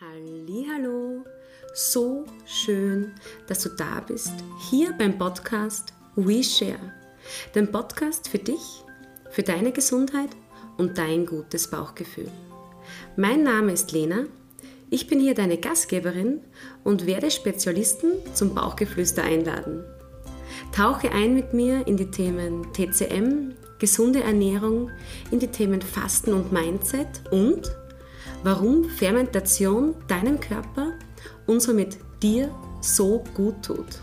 Hallo, so schön, dass du da bist, hier beim Podcast We Share, dem Podcast für dich, für deine Gesundheit und dein gutes Bauchgefühl. Mein Name ist Lena, ich bin hier deine Gastgeberin und werde Spezialisten zum Bauchgeflüster einladen. Tauche ein mit mir in die Themen TCM, gesunde Ernährung, in die Themen Fasten und Mindset und warum Fermentation deinem Körper und somit dir so gut tut.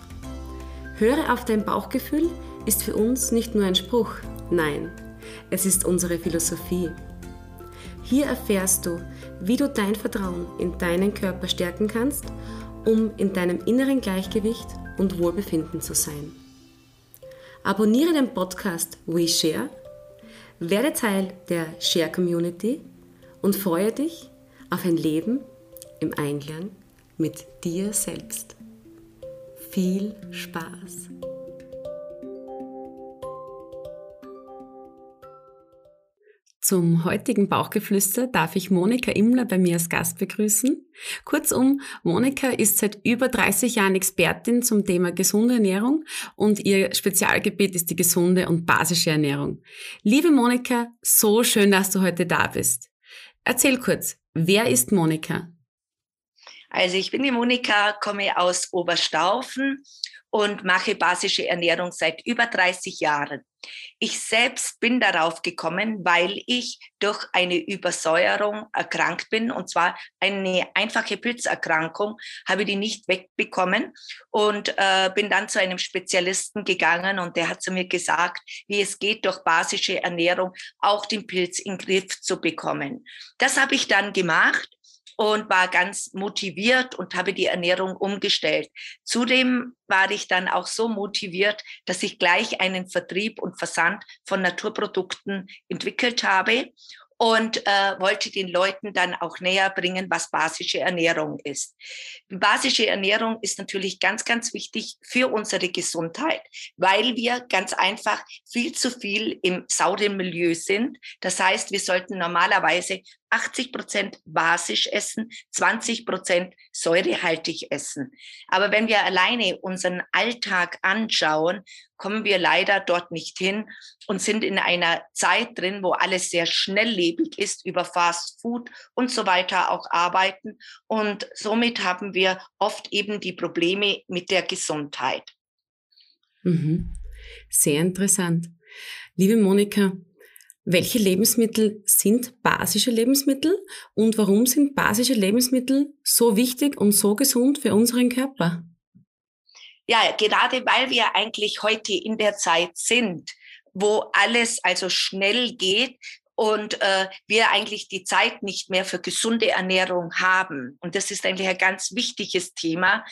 Höre auf dein Bauchgefühl ist für uns nicht nur ein Spruch, nein, es ist unsere Philosophie. Hier erfährst du, wie du dein Vertrauen in deinen Körper stärken kannst, um in deinem inneren Gleichgewicht und Wohlbefinden zu sein. Abonniere den Podcast WeShare, werde Teil der Share Community und freue dich auf ein Leben im Einklang mit dir selbst. Viel Spaß! Zum heutigen Bauchgeflüster darf ich Monika Immler bei mir als Gast begrüßen. Kurzum, Monika ist seit über 30 Jahren Expertin zum Thema gesunde Ernährung und ihr Spezialgebiet ist die gesunde und basische Ernährung. Liebe Monika, so schön, dass du heute da bist. Erzähl kurz, wer ist Monika? Also ich bin die Monika, komme aus Oberstaufen und mache basische Ernährung seit über 30 Jahren. Ich selbst bin darauf gekommen, weil ich durch eine Übersäuerung erkrankt bin und zwar eine einfache Pilzerkrankung, habe die nicht wegbekommen und äh, bin dann zu einem Spezialisten gegangen und der hat zu mir gesagt, wie es geht, durch basische Ernährung auch den Pilz in den Griff zu bekommen. Das habe ich dann gemacht und war ganz motiviert und habe die Ernährung umgestellt. Zudem war ich dann auch so motiviert, dass ich gleich einen Vertrieb und Versand von Naturprodukten entwickelt habe und äh, wollte den Leuten dann auch näher bringen, was basische Ernährung ist. Basische Ernährung ist natürlich ganz, ganz wichtig für unsere Gesundheit, weil wir ganz einfach viel zu viel im sauren Milieu sind. Das heißt, wir sollten normalerweise 80 Prozent basisch essen, 20 Prozent säurehaltig essen. Aber wenn wir alleine unseren Alltag anschauen, kommen wir leider dort nicht hin und sind in einer Zeit drin, wo alles sehr schnelllebig ist, über Fast Food und so weiter auch arbeiten. Und somit haben wir oft eben die Probleme mit der Gesundheit. Mhm. Sehr interessant. Liebe Monika, welche Lebensmittel sind basische Lebensmittel und warum sind basische Lebensmittel so wichtig und so gesund für unseren Körper? Ja, gerade weil wir eigentlich heute in der Zeit sind, wo alles also schnell geht, und äh, wir eigentlich die Zeit nicht mehr für gesunde Ernährung haben. Und das ist eigentlich ein ganz wichtiges Thema.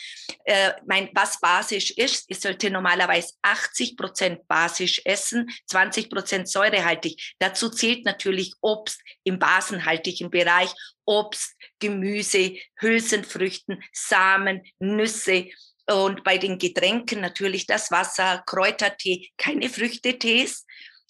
Äh, mein, was basisch ist, ich sollte normalerweise 80 Prozent basisch essen, 20 Prozent säurehaltig. Dazu zählt natürlich Obst im basenhaltigen Bereich, Obst, Gemüse, Hülsenfrüchten, Samen, Nüsse. Und bei den Getränken natürlich das Wasser, Kräutertee, keine Früchtetees.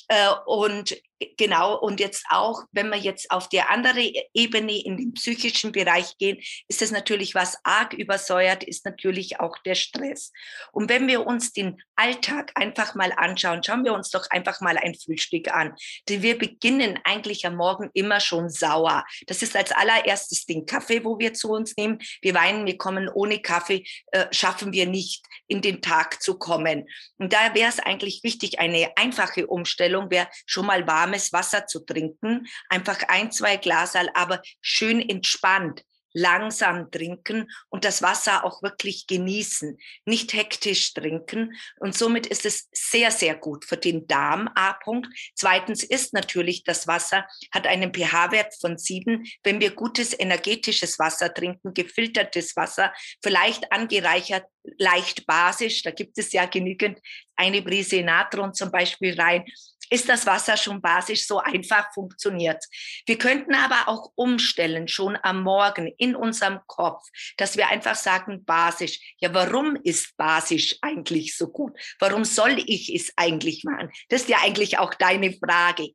Äh, und genau, und jetzt auch, wenn wir jetzt auf die andere Ebene in den psychischen Bereich gehen, ist es natürlich, was arg übersäuert, ist natürlich auch der Stress. Und wenn wir uns den Alltag einfach mal anschauen, schauen wir uns doch einfach mal ein Frühstück an. Denn wir beginnen eigentlich am Morgen immer schon sauer. Das ist als allererstes den Kaffee, wo wir zu uns nehmen. Wir weinen, wir kommen ohne Kaffee, äh, schaffen wir nicht in den Tag zu kommen. Und da wäre es eigentlich wichtig, eine einfache Umstellung wäre schon mal warmes Wasser zu trinken, einfach ein, zwei Glasal, aber schön entspannt langsam trinken und das Wasser auch wirklich genießen, nicht hektisch trinken. Und somit ist es sehr, sehr gut für den Darm, A-Punkt. Zweitens ist natürlich das Wasser, hat einen pH-Wert von sieben. Wenn wir gutes energetisches Wasser trinken, gefiltertes Wasser, vielleicht angereichert, leicht basisch, da gibt es ja genügend eine Prise Natron zum Beispiel rein, ist das Wasser schon basisch, so einfach funktioniert. Wir könnten aber auch umstellen, schon am Morgen in unserem Kopf, dass wir einfach sagen, basisch. Ja, warum ist basisch eigentlich so gut? Warum soll ich es eigentlich machen? Das ist ja eigentlich auch deine Frage.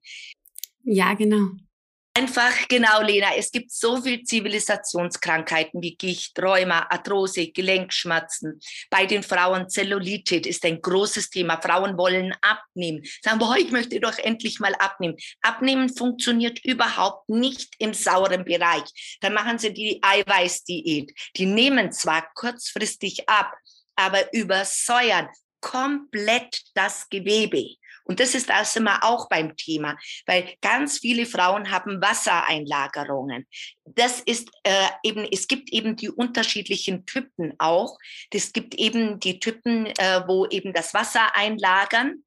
Ja, genau. Einfach, genau, Lena. Es gibt so viele Zivilisationskrankheiten wie Gicht, Rheuma, Arthrose, Gelenkschmerzen. Bei den Frauen Zellulite ist ein großes Thema. Frauen wollen abnehmen. Sagen, boah, ich möchte doch endlich mal abnehmen. Abnehmen funktioniert überhaupt nicht im sauren Bereich. Dann machen sie die Eiweißdiät. Die nehmen zwar kurzfristig ab, aber übersäuern komplett das Gewebe. Und das ist das immer auch beim Thema, weil ganz viele Frauen haben Wassereinlagerungen. Das ist äh, eben, es gibt eben die unterschiedlichen Typen auch. Es gibt eben die Typen, äh, wo eben das Wasser einlagern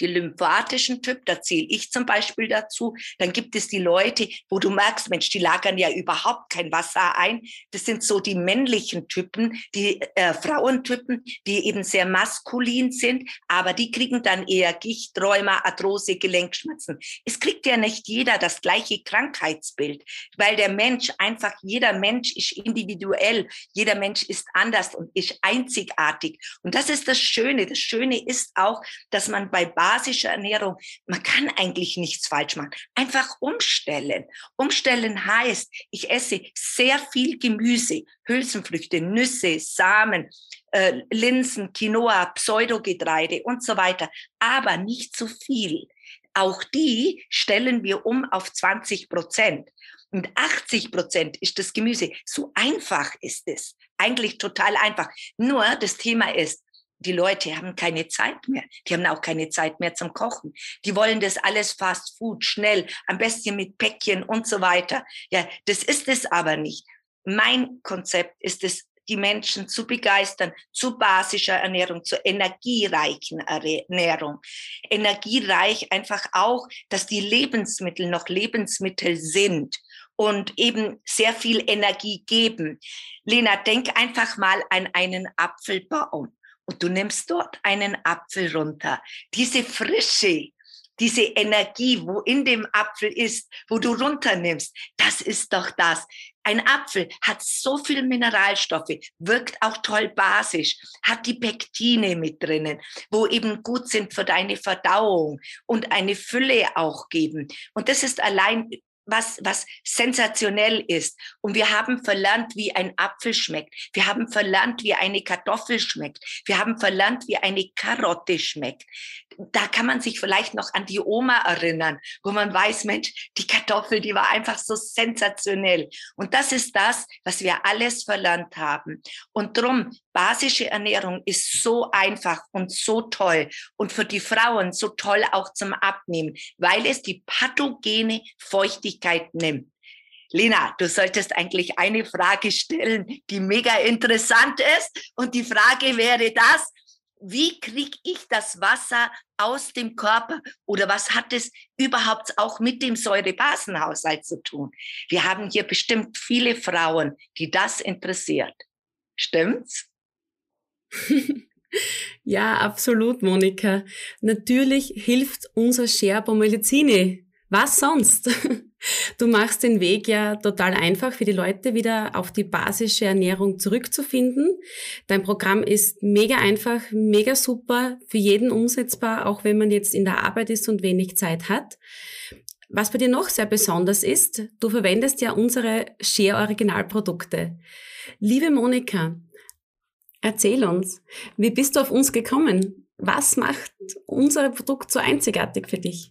die lymphatischen Typ, da zähle ich zum Beispiel dazu. Dann gibt es die Leute, wo du merkst, Mensch, die lagern ja überhaupt kein Wasser ein. Das sind so die männlichen Typen, die äh, Frauentypen, die eben sehr maskulin sind, aber die kriegen dann eher Gicht, Rheuma, Arthrose, Gelenkschmerzen. Es kriegt ja nicht jeder das gleiche Krankheitsbild, weil der Mensch einfach, jeder Mensch ist individuell, jeder Mensch ist anders und ist einzigartig. Und das ist das Schöne. Das Schöne ist auch, dass man bei basischer Ernährung, man kann eigentlich nichts falsch machen. Einfach umstellen. Umstellen heißt, ich esse sehr viel Gemüse, Hülsenfrüchte, Nüsse, Samen, äh, Linsen, Quinoa, Pseudogetreide und so weiter, aber nicht zu viel. Auch die stellen wir um auf 20 Prozent. Und 80 Prozent ist das Gemüse. So einfach ist es. Eigentlich total einfach. Nur das Thema ist, die Leute haben keine Zeit mehr. Die haben auch keine Zeit mehr zum Kochen. Die wollen das alles Fast Food, schnell, am besten mit Päckchen und so weiter. Ja, das ist es aber nicht. Mein Konzept ist es, die Menschen zu begeistern zu basischer Ernährung, zu energiereichen Ernährung. Energiereich einfach auch, dass die Lebensmittel noch Lebensmittel sind und eben sehr viel Energie geben. Lena, denk einfach mal an einen Apfelbaum und du nimmst dort einen Apfel runter. Diese Frische, diese Energie, wo in dem Apfel ist, wo du runternimmst, das ist doch das. Ein Apfel hat so viel Mineralstoffe, wirkt auch toll basisch, hat die Pektine mit drinnen, wo eben gut sind für deine Verdauung und eine Fülle auch geben. Und das ist allein was, was sensationell ist. Und wir haben verlernt, wie ein Apfel schmeckt. Wir haben verlernt, wie eine Kartoffel schmeckt. Wir haben verlernt, wie eine Karotte schmeckt. Da kann man sich vielleicht noch an die Oma erinnern, wo man weiß, Mensch, die Kartoffel, die war einfach so sensationell. Und das ist das, was wir alles verlernt haben. Und drum, basische Ernährung ist so einfach und so toll und für die Frauen so toll auch zum Abnehmen, weil es die pathogene Feuchtigkeit nimmt. Lena, du solltest eigentlich eine Frage stellen, die mega interessant ist. Und die Frage wäre das, wie kriege ich das Wasser aus dem Körper oder was hat es überhaupt auch mit dem Säurebasenhaushalt zu tun? Wir haben hier bestimmt viele Frauen, die das interessiert. Stimmt's? ja, absolut, Monika. Natürlich hilft unser Sherbo Medizini. Was sonst? Du machst den Weg ja total einfach für die Leute, wieder auf die basische Ernährung zurückzufinden. Dein Programm ist mega einfach, mega super, für jeden umsetzbar, auch wenn man jetzt in der Arbeit ist und wenig Zeit hat. Was bei dir noch sehr besonders ist, du verwendest ja unsere Share Originalprodukte. Liebe Monika, Erzähl uns, wie bist du auf uns gekommen? Was macht unser Produkt so einzigartig für dich?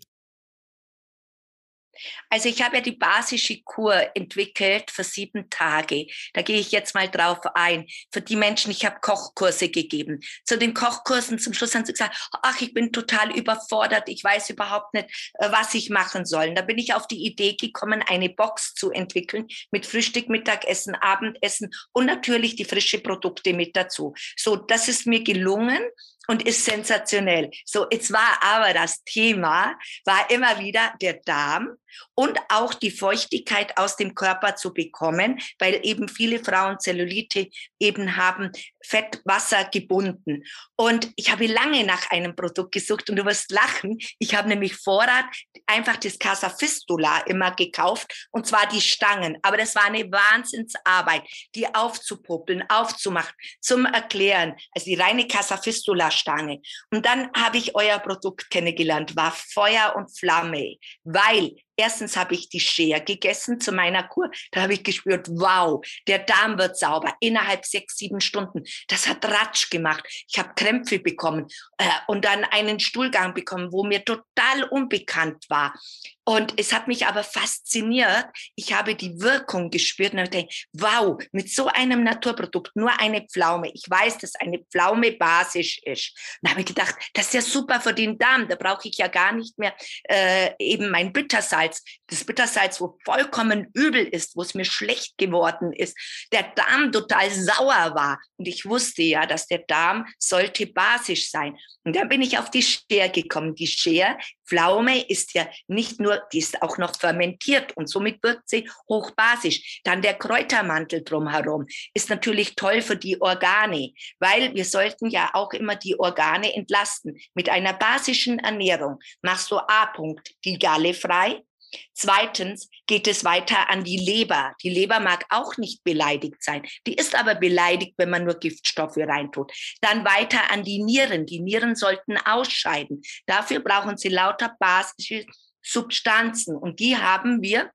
Also ich habe ja die basische Kur entwickelt für sieben Tage. Da gehe ich jetzt mal drauf ein. Für die Menschen, ich habe Kochkurse gegeben. Zu den Kochkursen zum Schluss haben sie gesagt, ach, ich bin total überfordert, ich weiß überhaupt nicht, äh, was ich machen soll. Da bin ich auf die Idee gekommen, eine Box zu entwickeln mit Frühstück, Mittagessen, Abendessen und natürlich die frische Produkte mit dazu. So, das ist mir gelungen und ist sensationell. So, jetzt war aber das Thema, war immer wieder der Darm und auch die Feuchtigkeit aus dem Körper zu bekommen, weil eben viele Frauen Zellulite eben haben Fettwasser gebunden. Und ich habe lange nach einem Produkt gesucht und du wirst lachen. Ich habe nämlich Vorrat einfach das Casa Fistula immer gekauft und zwar die Stangen. Aber das war eine Wahnsinnsarbeit, die aufzupuppeln, aufzumachen, zum Erklären. Also die reine Casa Fistula Stange. Und dann habe ich euer Produkt kennengelernt, war Feuer und Flamme, weil Erstens habe ich die Shea gegessen zu meiner Kur. Da habe ich gespürt, wow, der Darm wird sauber innerhalb sechs, sieben Stunden. Das hat Ratsch gemacht. Ich habe Krämpfe bekommen äh, und dann einen Stuhlgang bekommen, wo mir total unbekannt war. Und es hat mich aber fasziniert. Ich habe die Wirkung gespürt und habe gedacht, wow, mit so einem Naturprodukt, nur eine Pflaume. Ich weiß, dass eine Pflaume basisch ist. Und habe ich gedacht, das ist ja super für den Darm. Da brauche ich ja gar nicht mehr äh, eben mein Bittersalz. Das Bittersalz, wo vollkommen übel ist, wo es mir schlecht geworden ist. Der Darm total sauer war. Und ich wusste ja, dass der Darm sollte basisch sein. Und dann bin ich auf die Scher gekommen. Die Scher, Pflaume ist ja nicht nur, die ist auch noch fermentiert und somit wirkt sie hochbasisch. Dann der Kräutermantel drumherum ist natürlich toll für die Organe, weil wir sollten ja auch immer die Organe entlasten. Mit einer basischen Ernährung machst du A. -Punkt, die Galle frei, Zweitens geht es weiter an die Leber. Die Leber mag auch nicht beleidigt sein. Die ist aber beleidigt, wenn man nur Giftstoffe reintut. Dann weiter an die Nieren. Die Nieren sollten ausscheiden. Dafür brauchen sie lauter basische Substanzen und die haben wir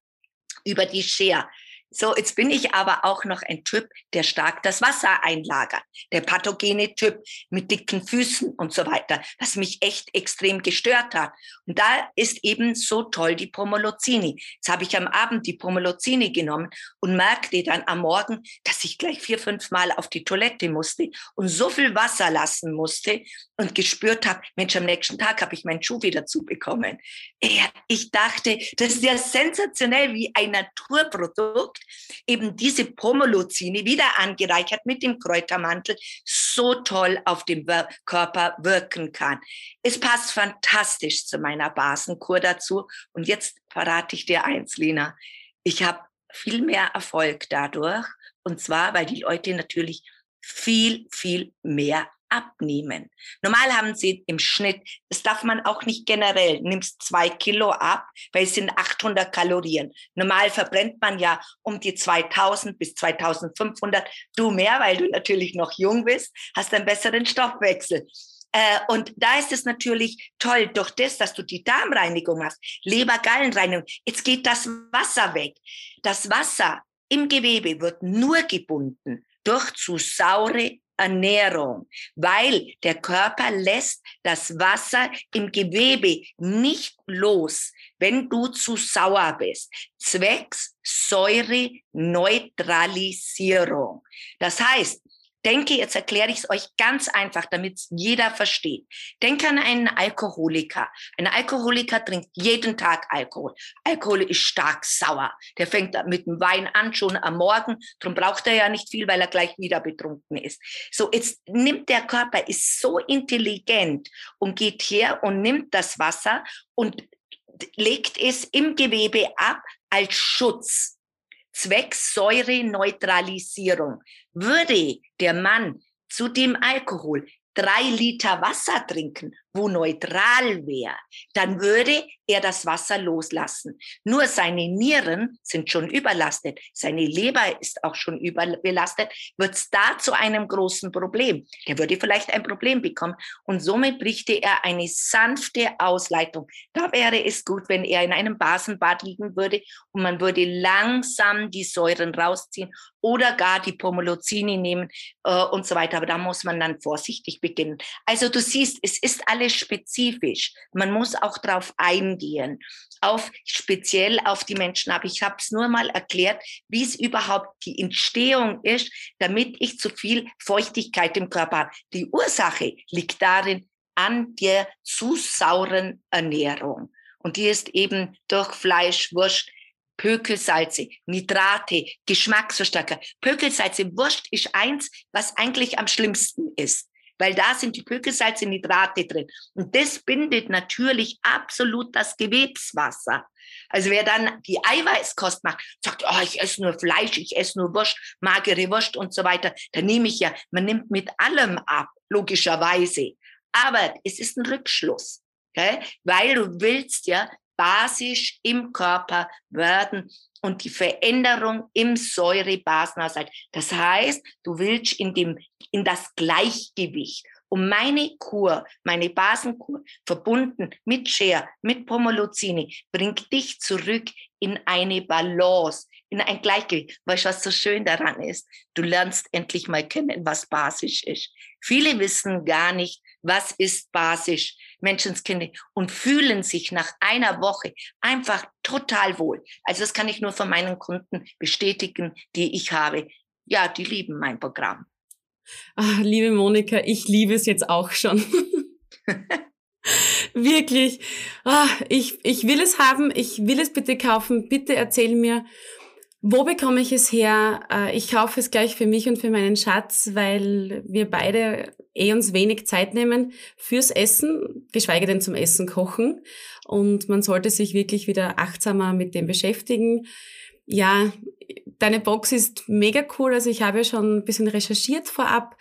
über die Scher. So, jetzt bin ich aber auch noch ein Typ, der stark das Wasser einlagert. Der pathogene Typ mit dicken Füßen und so weiter, was mich echt extrem gestört hat. Und da ist eben so toll die Pomolozini. Jetzt habe ich am Abend die Pomolozini genommen und merkte dann am Morgen, dass ich gleich vier, fünf Mal auf die Toilette musste und so viel Wasser lassen musste und gespürt habe, Mensch, am nächsten Tag habe ich meinen Schuh wieder zubekommen. Ich dachte, das ist ja sensationell wie ein Naturprodukt eben diese Pomolozine wieder angereichert mit dem Kräutermantel so toll auf den Körper wirken kann. Es passt fantastisch zu meiner Basenkur dazu. Und jetzt verrate ich dir eins, Lena. Ich habe viel mehr Erfolg dadurch. Und zwar, weil die Leute natürlich viel, viel mehr abnehmen. Normal haben sie im Schnitt, das darf man auch nicht generell, nimmst zwei Kilo ab, weil es sind 800 Kalorien. Normal verbrennt man ja um die 2000 bis 2500. Du mehr, weil du natürlich noch jung bist, hast einen besseren Stoffwechsel. Äh, und da ist es natürlich toll, durch das, dass du die Darmreinigung hast, Leber-Gallenreinigung, jetzt geht das Wasser weg. Das Wasser im Gewebe wird nur gebunden durch zu saure Ernährung, weil der Körper lässt das Wasser im Gewebe nicht los, wenn du zu sauer bist. Zwecks Säure-Neutralisierung. Das heißt, denke, jetzt erkläre ich es euch ganz einfach, damit jeder versteht. Denke an einen Alkoholiker. Ein Alkoholiker trinkt jeden Tag Alkohol. Alkohol ist stark sauer. Der fängt mit dem Wein an, schon am Morgen. Darum braucht er ja nicht viel, weil er gleich wieder betrunken ist. So, jetzt nimmt der Körper, ist so intelligent und geht her und nimmt das Wasser und legt es im Gewebe ab als Schutz. Zwecks Säureneutralisierung. Würde der Mann zu dem Alkohol drei Liter Wasser trinken, wo neutral wäre, dann würde er das Wasser loslassen. Nur seine Nieren sind schon überlastet, seine Leber ist auch schon überbelastet, wird es da zu einem großen Problem. Der würde vielleicht ein Problem bekommen und somit brächte er eine sanfte Ausleitung. Da wäre es gut, wenn er in einem Basenbad liegen würde und man würde langsam die Säuren rausziehen oder gar die Pomolozini nehmen äh, und so weiter. Aber da muss man dann vorsichtig beginnen. Also du siehst, es ist alles spezifisch. Man muss auch darauf eingehen, auf speziell auf die Menschen. Aber ich habe es nur mal erklärt, wie es überhaupt die Entstehung ist, damit ich zu viel Feuchtigkeit im Körper habe. Die Ursache liegt darin an der zu sauren Ernährung. Und die ist eben durch Fleisch, Wurst, Pökelsalze, Nitrate, Geschmacksverstärker. Pökelsalze, Wurst ist eins, was eigentlich am schlimmsten ist weil da sind die Pökelsalze, Nitrate drin. Und das bindet natürlich absolut das Gewebswasser. Also wer dann die Eiweißkost macht, sagt, oh, ich esse nur Fleisch, ich esse nur Wurst, magere Wurst und so weiter, dann nehme ich ja, man nimmt mit allem ab, logischerweise. Aber es ist ein Rückschluss, okay? weil du willst ja basisch im Körper werden und die Veränderung im Säurebasenhaushalt. Das heißt, du willst in dem, in das Gleichgewicht. Und meine Kur, meine Basenkur, verbunden mit Share, mit Pomolozini, bringt dich zurück in eine Balance, in ein Gleichgewicht. Weißt du, was so schön daran ist? Du lernst endlich mal kennen, was basisch ist. Viele wissen gar nicht, was ist basisch, Menschenskinder, und fühlen sich nach einer Woche einfach total wohl. Also das kann ich nur von meinen Kunden bestätigen, die ich habe. Ja, die lieben mein Programm. Ach, liebe Monika, ich liebe es jetzt auch schon. Wirklich. Ah, ich, ich will es haben, ich will es bitte kaufen. Bitte erzähl mir, wo bekomme ich es her? Äh, ich kaufe es gleich für mich und für meinen Schatz, weil wir beide eh uns wenig Zeit nehmen fürs Essen, geschweige denn zum Essen kochen. Und man sollte sich wirklich wieder achtsamer mit dem beschäftigen. Ja, deine Box ist mega cool. Also ich habe ja schon ein bisschen recherchiert vorab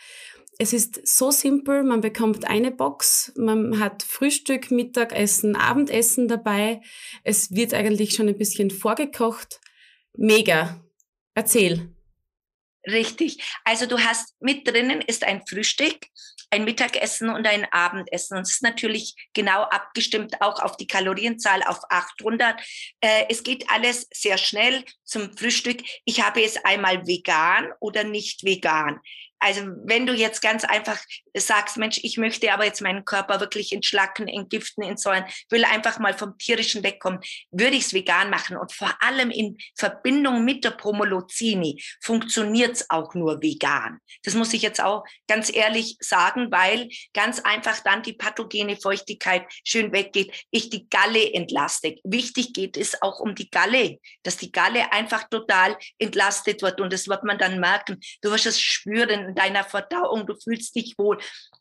es ist so simpel, man bekommt eine Box, man hat Frühstück, Mittagessen, Abendessen dabei. Es wird eigentlich schon ein bisschen vorgekocht. Mega. Erzähl. Richtig. Also du hast mit drinnen ist ein Frühstück, ein Mittagessen und ein Abendessen. Und es ist natürlich genau abgestimmt auch auf die Kalorienzahl auf 800. Äh, es geht alles sehr schnell zum Frühstück. Ich habe es einmal vegan oder nicht vegan. Also wenn du jetzt ganz einfach sagst, Mensch, ich möchte aber jetzt meinen Körper wirklich entschlacken, entgiften, entsäuern, will einfach mal vom tierischen wegkommen, würde ich es vegan machen. Und vor allem in Verbindung mit der Promolozini funktioniert es auch nur vegan. Das muss ich jetzt auch ganz ehrlich sagen, weil ganz einfach dann die pathogene Feuchtigkeit schön weggeht, ich die Galle entlaste. Wichtig geht es auch um die Galle, dass die Galle einfach total entlastet wird. Und das wird man dann merken. Du wirst es spüren in deiner Verdauung, du fühlst dich wohl.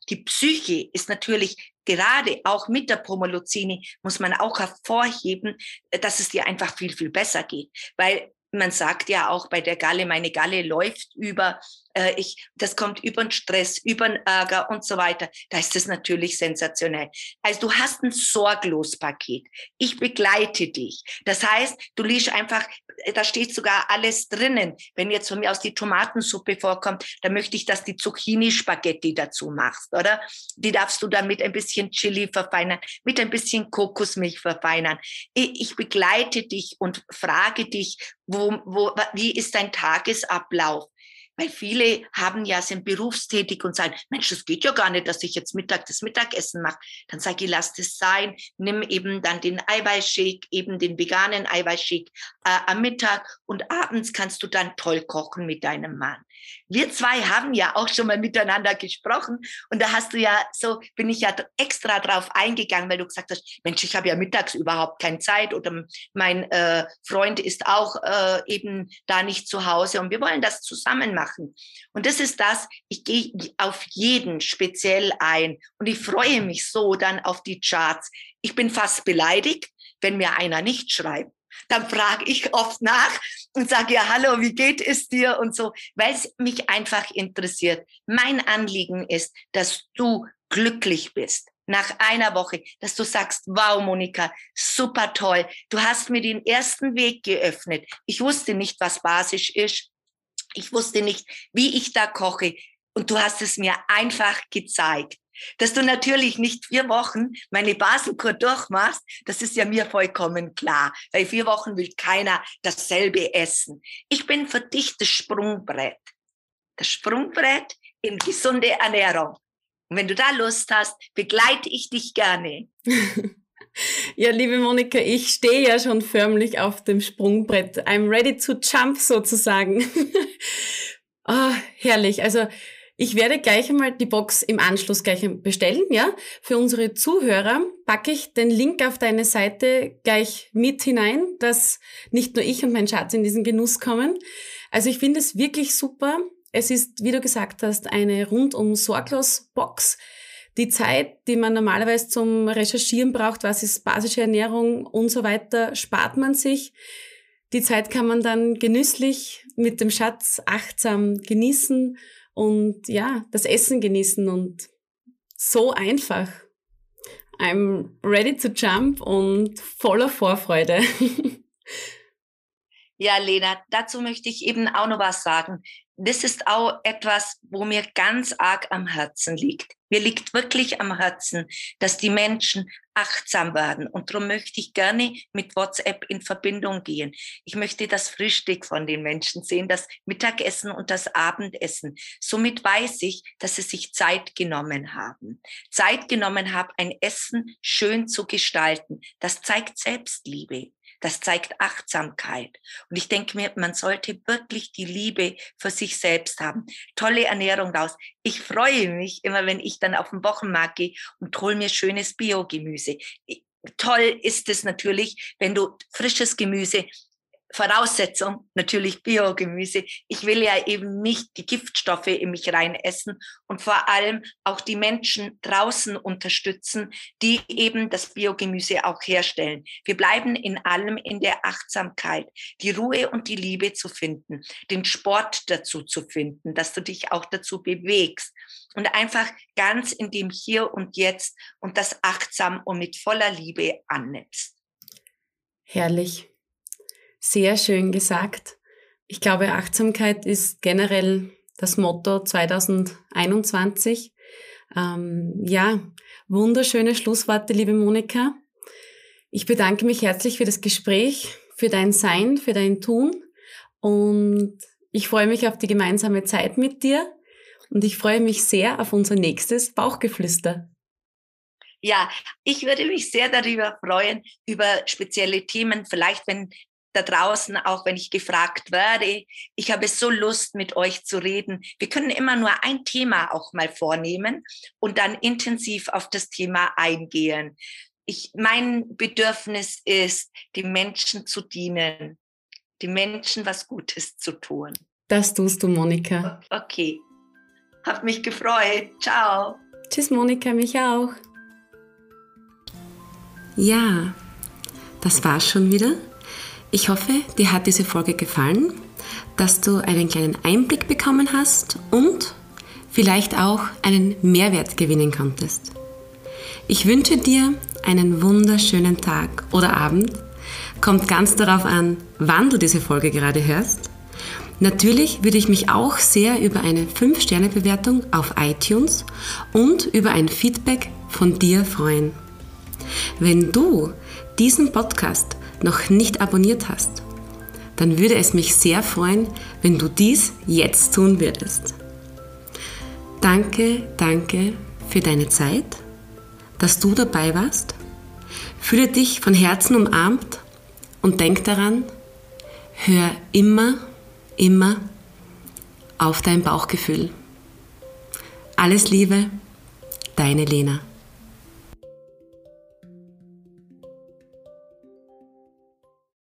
Die Psyche ist natürlich gerade auch mit der Promolozini, muss man auch hervorheben, dass es dir einfach viel, viel besser geht. Weil man sagt ja auch bei der Galle, meine Galle läuft über äh, ich, das kommt über den Stress, über den Ärger und so weiter. Da ist das natürlich sensationell. Also du hast ein Sorglospaket. Ich begleite dich. Das heißt, du liest einfach, da steht sogar alles drinnen. Wenn jetzt von mir aus die Tomatensuppe vorkommt, dann möchte ich, dass die Zucchini-Spaghetti dazu machst, oder? Die darfst du dann mit ein bisschen Chili verfeinern, mit ein bisschen Kokosmilch verfeinern. Ich begleite dich und frage dich, wo, wo, wie ist dein Tagesablauf? Weil viele haben ja, sind berufstätig und sagen, Mensch, das geht ja gar nicht, dass ich jetzt Mittag das Mittagessen mache. Dann sage ich, lass das sein. Nimm eben dann den Eiweißshake, eben den veganen Eiweißshake äh, am Mittag und abends kannst du dann toll kochen mit deinem Mann. Wir zwei haben ja auch schon mal miteinander gesprochen und da hast du ja so, bin ich ja extra drauf eingegangen, weil du gesagt hast, Mensch, ich habe ja mittags überhaupt keine Zeit oder mein äh, Freund ist auch äh, eben da nicht zu Hause und wir wollen das zusammen machen. Und das ist das, ich gehe auf jeden speziell ein und ich freue mich so dann auf die Charts. Ich bin fast beleidigt, wenn mir einer nicht schreibt dann frage ich oft nach und sage ja, hallo, wie geht es dir und so, weil es mich einfach interessiert. Mein Anliegen ist, dass du glücklich bist nach einer Woche, dass du sagst, wow, Monika, super toll. Du hast mir den ersten Weg geöffnet. Ich wusste nicht, was basisch ist. Ich wusste nicht, wie ich da koche. Und du hast es mir einfach gezeigt. Dass du natürlich nicht vier Wochen meine Basenkur durchmachst, das ist ja mir vollkommen klar, weil vier Wochen will keiner dasselbe essen. Ich bin für dich das Sprungbrett. Das Sprungbrett in gesunde Ernährung. Und wenn du da Lust hast, begleite ich dich gerne. Ja, liebe Monika, ich stehe ja schon förmlich auf dem Sprungbrett. I'm ready to jump sozusagen. oh, herrlich. Also ich werde gleich einmal die Box im Anschluss gleich bestellen, ja. Für unsere Zuhörer packe ich den Link auf deine Seite gleich mit hinein, dass nicht nur ich und mein Schatz in diesen Genuss kommen. Also ich finde es wirklich super. Es ist, wie du gesagt hast, eine rundum sorglos Box. Die Zeit, die man normalerweise zum Recherchieren braucht, was ist basische Ernährung und so weiter, spart man sich. Die Zeit kann man dann genüsslich mit dem Schatz achtsam genießen und ja, das Essen genießen und so einfach. I'm ready to jump und voller Vorfreude. Ja, Lena, dazu möchte ich eben auch noch was sagen. Das ist auch etwas, wo mir ganz arg am Herzen liegt. Mir liegt wirklich am Herzen, dass die Menschen achtsam werden. Und darum möchte ich gerne mit WhatsApp in Verbindung gehen. Ich möchte das Frühstück von den Menschen sehen, das Mittagessen und das Abendessen. Somit weiß ich, dass sie sich Zeit genommen haben. Zeit genommen haben, ein Essen schön zu gestalten. Das zeigt Selbstliebe. Das zeigt Achtsamkeit. Und ich denke mir, man sollte wirklich die Liebe für sich selbst haben. Tolle Ernährung daraus. Ich freue mich immer, wenn ich dann auf den Wochenmarkt gehe und hole mir schönes Biogemüse. Toll ist es natürlich, wenn du frisches Gemüse Voraussetzung natürlich Biogemüse. Ich will ja eben nicht die Giftstoffe in mich rein essen und vor allem auch die Menschen draußen unterstützen, die eben das Biogemüse auch herstellen. Wir bleiben in allem in der Achtsamkeit, die Ruhe und die Liebe zu finden, den Sport dazu zu finden, dass du dich auch dazu bewegst und einfach ganz in dem Hier und Jetzt und das achtsam und mit voller Liebe annimmst. Herrlich. Sehr schön gesagt. Ich glaube, Achtsamkeit ist generell das Motto 2021. Ähm, ja, wunderschöne Schlussworte, liebe Monika. Ich bedanke mich herzlich für das Gespräch, für dein Sein, für dein Tun und ich freue mich auf die gemeinsame Zeit mit dir und ich freue mich sehr auf unser nächstes Bauchgeflüster. Ja, ich würde mich sehr darüber freuen, über spezielle Themen, vielleicht wenn da draußen, auch wenn ich gefragt werde. Ich habe so Lust, mit euch zu reden. Wir können immer nur ein Thema auch mal vornehmen und dann intensiv auf das Thema eingehen. Ich, mein Bedürfnis ist, den Menschen zu dienen, den Menschen was Gutes zu tun. Das tust du, Monika. Okay. Hab mich gefreut. Ciao. Tschüss, Monika, mich auch. Ja, das war's schon wieder. Ich hoffe, dir hat diese Folge gefallen, dass du einen kleinen Einblick bekommen hast und vielleicht auch einen Mehrwert gewinnen konntest. Ich wünsche dir einen wunderschönen Tag oder Abend. Kommt ganz darauf an, wann du diese Folge gerade hörst. Natürlich würde ich mich auch sehr über eine 5-Sterne-Bewertung auf iTunes und über ein Feedback von dir freuen. Wenn du diesen Podcast noch nicht abonniert hast, dann würde es mich sehr freuen, wenn du dies jetzt tun würdest. Danke, danke für deine Zeit, dass du dabei warst. Fühle dich von Herzen umarmt und denk daran, hör immer, immer auf dein Bauchgefühl. Alles Liebe, deine Lena.